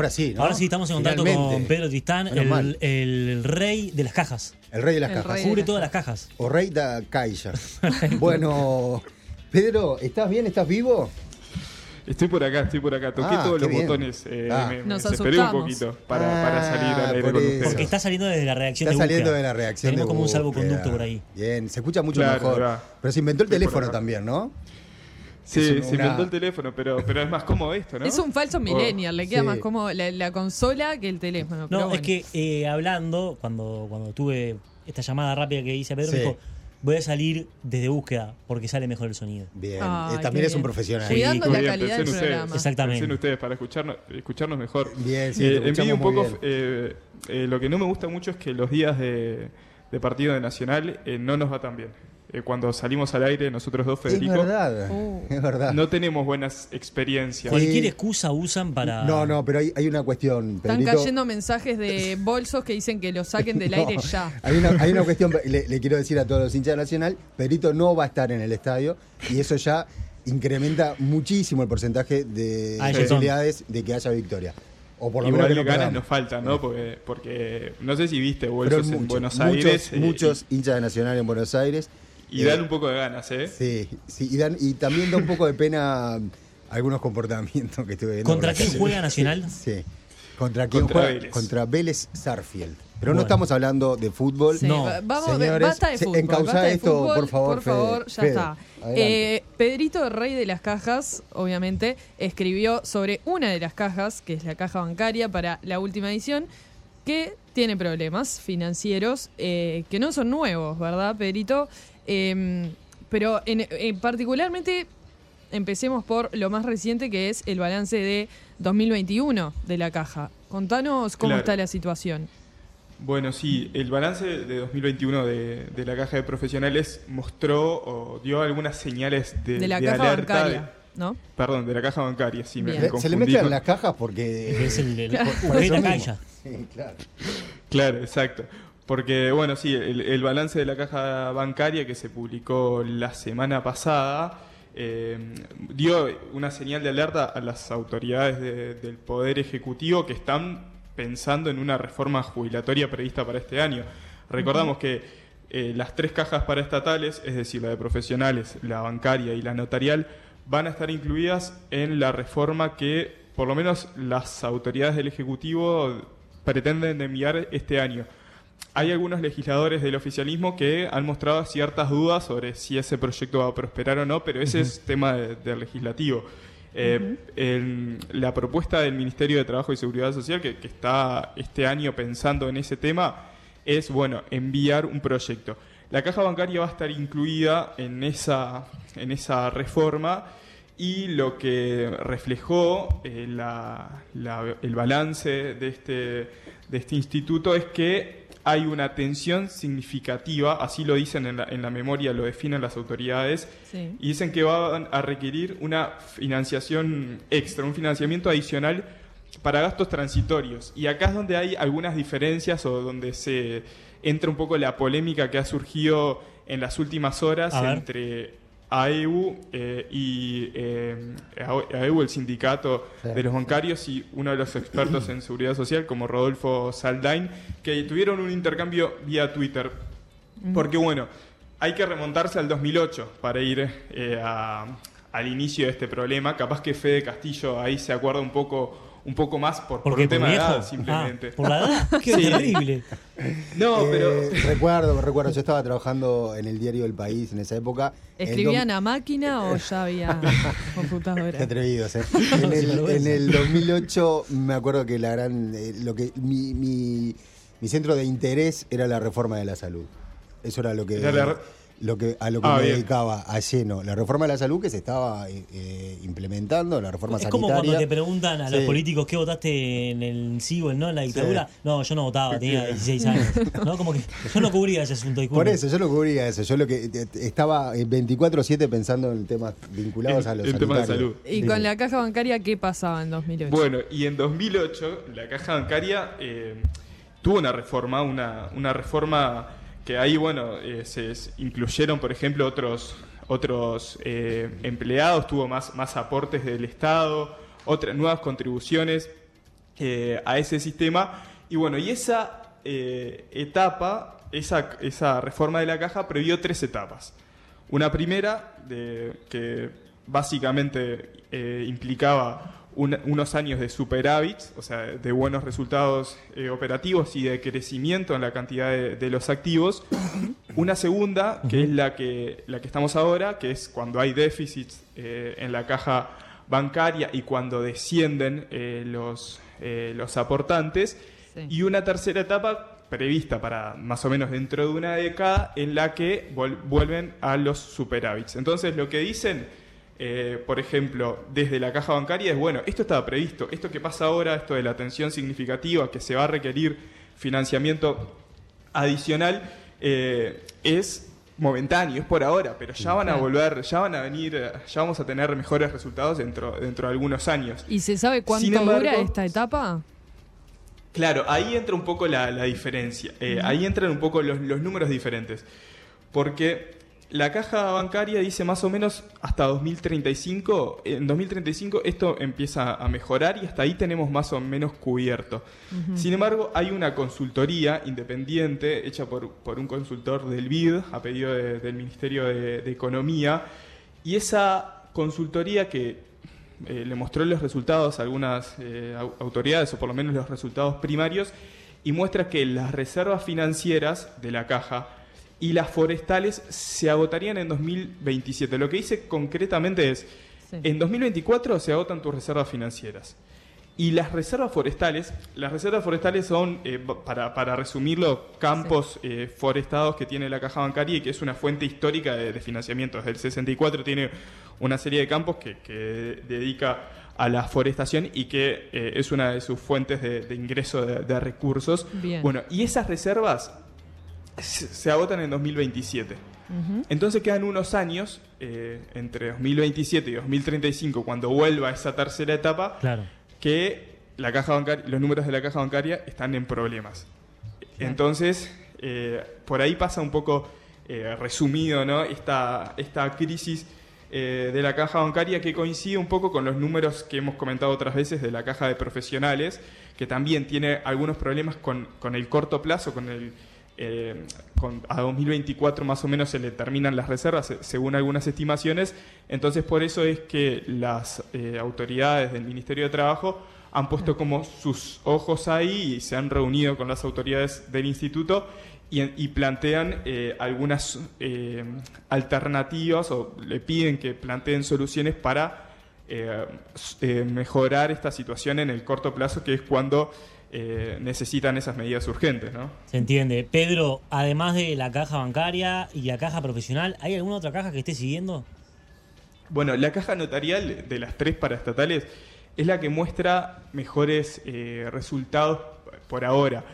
Ahora sí, ¿no? Ahora sí estamos en contacto Finalmente. con Pedro Tristán, Menos el, mal. el rey de las cajas. El rey de las El cajas. rey de Cubre todas las cajas. O rey da caixa. bueno, Pedro, ¿estás bien? ¿Estás vivo? Estoy por acá, estoy por acá. Toqué Ah, todos qué los bien. botones. eh, Ah. me, me Nos desesperé un asustamos. poquito para, para salir Ah, al aire por con eso. ustedes. Porque está saliendo desde la reacción Está de saliendo búsqueda. de la reacción Tenemos de como un búsqueda. salvoconducto por ahí. Bien, se escucha mucho Claro, mejor. va. Pero se inventó el Estoy por teléfono acá. también, ¿no? Sí, Es se una- inventó el teléfono, pero, pero es más cómodo esto, ¿no? Es un falso millennial, le queda sí. más como la, la consola que el teléfono. No, pero es que eh, hablando, cuando, cuando tuve esta llamada rápida que hice a Pedro, Sí. me dijo, voy a salir desde búsqueda porque sale mejor el sonido. Bien. Eh, también es un profesional. Cuidando Muy la bien, calidad del ustedes. programa. Exactamente. En ustedes para escucharnos, escucharnos mejor. Bien, sí, Eh, un poco, eh, eh, lo que no me gusta mucho es que los días de, de partido de Nacional eh, no nos va tan bien. Eh, cuando salimos al aire, nosotros dos, Es Federico, verdad. Uh. Es verdad. no tenemos buenas experiencias. Cualquier excusa usan para... No, no, pero hay, hay una cuestión. Están Pedrito. cayendo mensajes de bolsos que dicen que lo saquen del No, aire ya. Hay una, hay una cuestión, le, le quiero decir a todos los hinchas de Nacional, Pedrito no va a estar en el estadio y eso ya incrementa muchísimo el porcentaje de Ah, posibilidades de que haya victoria. O por lo menos no ganas nos faltan, ¿no? Porque, porque no sé si viste bolsos en Buenos muchos, Aires. eh, muchos hinchas de Nacional en Buenos Aires. Y, y Eh, dan un poco de ganas, ¿eh? Sí, sí y, dan- y también da un poco de pena algunos comportamientos que estuve viendo. ¿Contra quién juega Nacional? Sí. ¿Contra quién Contra juega? Vélez. Contra Vélez Sarfield. Pero no estamos hablando de fútbol. Sí, No. va- vamos, Señores, basta de fútbol. basta de esto, fútbol, por favor, Por favor, Fede. ya Fede, está. Eh, Pedrito, rey de las cajas, obviamente, escribió sobre una de las cajas, que es la caja bancaria para la última edición, que tiene problemas financieros eh, que no son nuevos, ¿verdad, Pedrito? Eh, pero en, en particularmente empecemos por lo más reciente que es el balance de 2021 de la caja. Contanos cómo Claro. está la situación. Bueno, sí, el balance de 2021 de, de la caja de profesionales mostró o dio algunas señales de, De la de caja alerta. bancaria, de- ¿no? perdón, de la caja bancaria, sí, me, Bien. me Le- se le confundí mezclan las cajas porque. Es el, el. Sí, claro. Claro, exacto. Porque, bueno, sí, el, el balance de la caja bancaria que se publicó la semana pasada eh, dio una señal de alerta a las autoridades de- del Poder Ejecutivo que están pensando en una reforma jubilatoria prevista para este año. Recordamos que eh, las tres cajas paraestatales, es decir, la de profesionales, la bancaria y la notarial, van a estar incluidas en la reforma que por lo menos las autoridades del Ejecutivo pretenden enviar este año. Hay algunos legisladores del oficialismo que han mostrado ciertas dudas sobre si ese proyecto va a prosperar o no, pero ese es tema de- del legislativo. Eh, la propuesta del Ministerio de Trabajo y Seguridad Social, que, que está este año pensando en ese tema, es, bueno, enviar un proyecto. La caja bancaria va a estar incluida en esa, en esa reforma y lo que reflejó eh, la- la- el balance de este, de este instituto es que hay una tensión significativa, así lo dicen en la, en la memoria, lo definen las autoridades, Sí. y dicen que van a requerir una financiación extra, un financiamiento adicional para gastos transitorios. Y acá es donde hay algunas diferencias o donde se entra un poco la polémica que ha surgido en las últimas horas entre AEU eh, y eh, AEU, el sindicato Sí. de los bancarios, y uno de los expertos en seguridad social, como Rodolfo Saldain, que tuvieron un intercambio vía Twitter. Porque bueno, hay que remontarse al 2008 para ir eh, a- al inicio de este problema. Capaz que Fede Castillo ahí se acuerda un poco, un poco más por, por un tema de edad, simplemente. Ah, por la edad. Qué Sí. terrible. No, Eh, pero recuerdo, recuerdo, yo estaba trabajando en el diario El País en esa época. ¿Escribían dom- a máquina o ya había computadora? Qué atrevidos, ¿eh? En el, en el 2008 me acuerdo que la gran, eh, lo que mi, mi, mi centro de interés era la reforma de la salud. Eso era lo que, Era la- lo que a lo que Ah, me bien. dedicaba a lleno. La reforma de la salud que se estaba eh, eh, implementando, la reforma Es como sanitaria. cuando te preguntan a los Sí. políticos qué votaste en el sí o el no en la dictadura. No, yo no votaba, tenía 16 años. ¿No? Como que yo no cubría ese asunto. disculpe. Por eso, yo no cubría eso. Yo lo que eh, estaba eh, 24-7 pensando en temas vinculados En- a los en temas de salud. ¿Y Sí. con la caja bancaria qué pasaba en 2008? Bueno, y en 2008 la caja bancaria eh, tuvo una reforma, una, una reforma que ahí, bueno, eh, se incluyeron, por ejemplo, otros, otros eh, empleados, tuvo más, más aportes del Estado, otras nuevas contribuciones. eh, a ese sistema. Y bueno, y esa etapa, esa, esa reforma de la caja previó tres etapas. Una primera, que básicamente eh, unos años de superávits, o sea, de buenos resultados eh, operativos y de crecimiento en la cantidad de, los activos. Una segunda, que es la que, la que estamos ahora, que es cuando hay déficits eh, en la caja bancaria y cuando descienden los, los aportantes. Y una tercera etapa prevista para más o menos dentro de una década en la que vuelven a los superávits. Entonces lo que dicen, eh, por ejemplo, desde la caja bancaria es, bueno, esto estaba previsto, esto que pasa ahora, esto de la tensión significativa, que se va a requerir financiamiento adicional, eh, es momentáneo, es por ahora, pero ya van a volver, ya van a venir, ya vamos a tener mejores resultados dentro, dentro de algunos años. ¿Y se sabe cuánto dura esta etapa? Claro, ahí entra un poco la, diferencia. Eh, ahí entran un poco los, números diferentes. Porque la caja bancaria dice más o menos hasta 2035. En 2035 esto empieza a mejorar y hasta ahí tenemos más o menos cubierto. Sin embargo, hay una consultoría independiente hecha por, un consultor del BID a pedido del Ministerio de Economía. Y esa consultoría que eh, le mostró los resultados a algunas eh, autoridades, o por lo menos los resultados primarios, y muestra que las reservas financieras de la caja y las forestales se agotarían en 2027. Lo que dice concretamente es, en 2024 se agotan tus reservas financieras. Y las reservas forestales, las reservas forestales son, eh, para, para, resumirlo, campos forestados que tiene la caja bancaria y que es una fuente histórica de, de financiamiento. Desde el 64 tiene una serie de campos que, dedica a la forestación y que eh, es una de sus fuentes de, ingreso de, recursos. Bueno, y esas reservas se, agotan en 2027. Entonces quedan unos años eh, entre 2027 y 2035, cuando vuelva esa tercera etapa, que la caja bancaria, los números de la caja bancaria están en problemas. Entonces, eh, por ahí pasa un poco resumido ¿no? esta, esta crisis eh, de la caja bancaria que coincide un poco con los números que hemos comentado otras veces de la caja de profesionales, que también tiene algunos problemas con, el corto plazo, con el... Eh, a 2024 más o menos se le terminan las reservas, según algunas estimaciones. Entonces, por eso es que las eh, autoridades del Ministerio de Trabajo han puesto como sus ojos ahí y se han reunido con las autoridades del instituto y, plantean eh, algunas alternativas o le piden que planteen soluciones para mejorar esta situación en el corto plazo, que es cuando necesitan esas medidas urgentes. ¿no? Se entiende. Pedro, además de la caja bancaria y la caja profesional, ¿hay alguna otra caja que esté siguiendo? Bueno, la caja notarial de las tres paraestatales es la que muestra mejores resultados por ahora.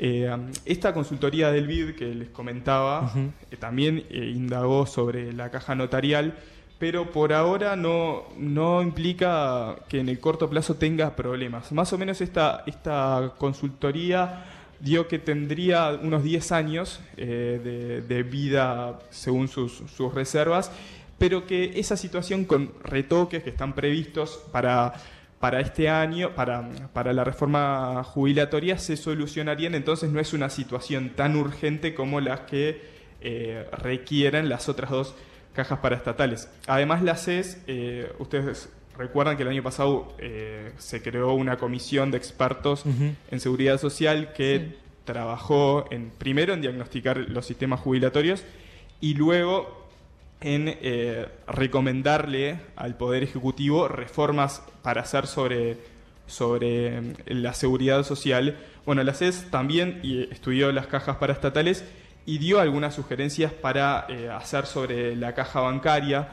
Eh, esta consultoría del BID que les comentaba eh, también eh, indagó sobre la caja notarial, pero por ahora no, no implica que en el corto plazo tenga problemas. Más o menos esta, esta consultoría dio que tendría unos 10 años de, de, vida según sus, sus reservas, pero que esa situación con retoques que están previstos para para este año, para, para, la reforma jubilatoria, se solucionarían, entonces no es una situación tan urgente como las que eh, requieren las otras dos cajas paraestatales. Además, la CES, eh, ustedes recuerdan que el año pasado eh, se creó una comisión de expertos en seguridad social que trabajó en, primero en diagnosticar los sistemas jubilatorios y luego en eh, recomendarle al Poder Ejecutivo reformas para hacer sobre, sobre mm, la seguridad social. Bueno, la CES también estudió las cajas paraestatales y dio algunas sugerencias para eh, hacer sobre la caja bancaria.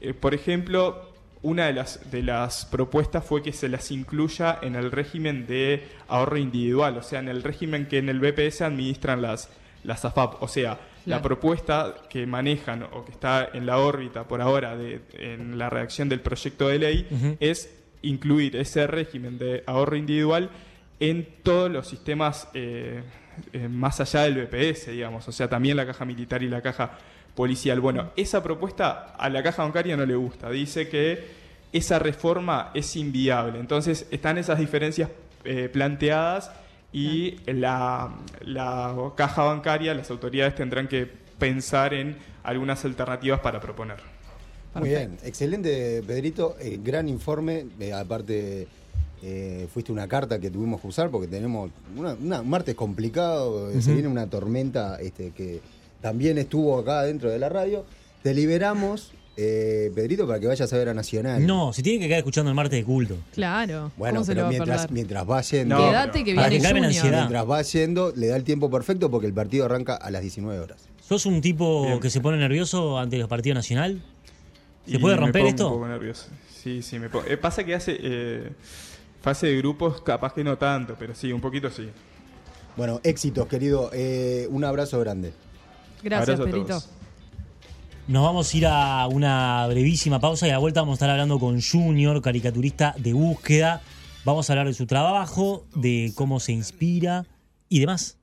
Eh, por ejemplo, una de las, de las propuestas fue que se las incluya en el régimen de ahorro individual, o sea, en el régimen que en el BPS administran las, las AFAP. O sea, la propuesta que manejan o que está en la órbita por ahora de, en la redacción del proyecto de ley es incluir ese régimen de ahorro individual en todos los sistemas eh, eh, más allá del BPS, digamos, o sea, también la caja militar y la caja policial. Bueno, esa propuesta a la caja bancaria no le gusta, dice que esa reforma es inviable. Entonces están esas diferencias eh, planteadas y la, la caja bancaria, las autoridades tendrán que pensar en algunas alternativas para proponer. Muy bien, excelente Pedrito, eh, gran informe, eh, aparte eh, fuiste una carta que tuvimos que usar porque tenemos una, una- un martes complicado, eh, se viene una tormenta este, que también estuvo acá dentro de la radio. Te liberamos, eh, Pedrito, para que vayas a ver a Nacional. No, se tiene que quedar escuchando el martes de culto. Claro. Bueno, ¿Cómo se lo pero va mientras, va yendo, No, Quédate que Para viene que ansiedad. mientras va yendo, le da el tiempo perfecto porque el partido arranca a las 19 horas. ¿Sos un tipo Bien. que se pone nervioso ante los partidos nacional? ¿Se Y puede me romper pongo esto? Un poco nervioso. Sí, sí, me pongo. eh, pasa que hace eh, fase de grupos, capaz que no tanto, pero sí, un poquito sí. Bueno, éxitos, querido. Eh, un abrazo grande. Gracias, Abrazo Perito. Nos vamos a ir a una brevísima pausa y a la vuelta vamos a estar hablando con Junior, caricaturista de búsqueda. Vamos a hablar de su trabajo, de cómo se inspira y demás.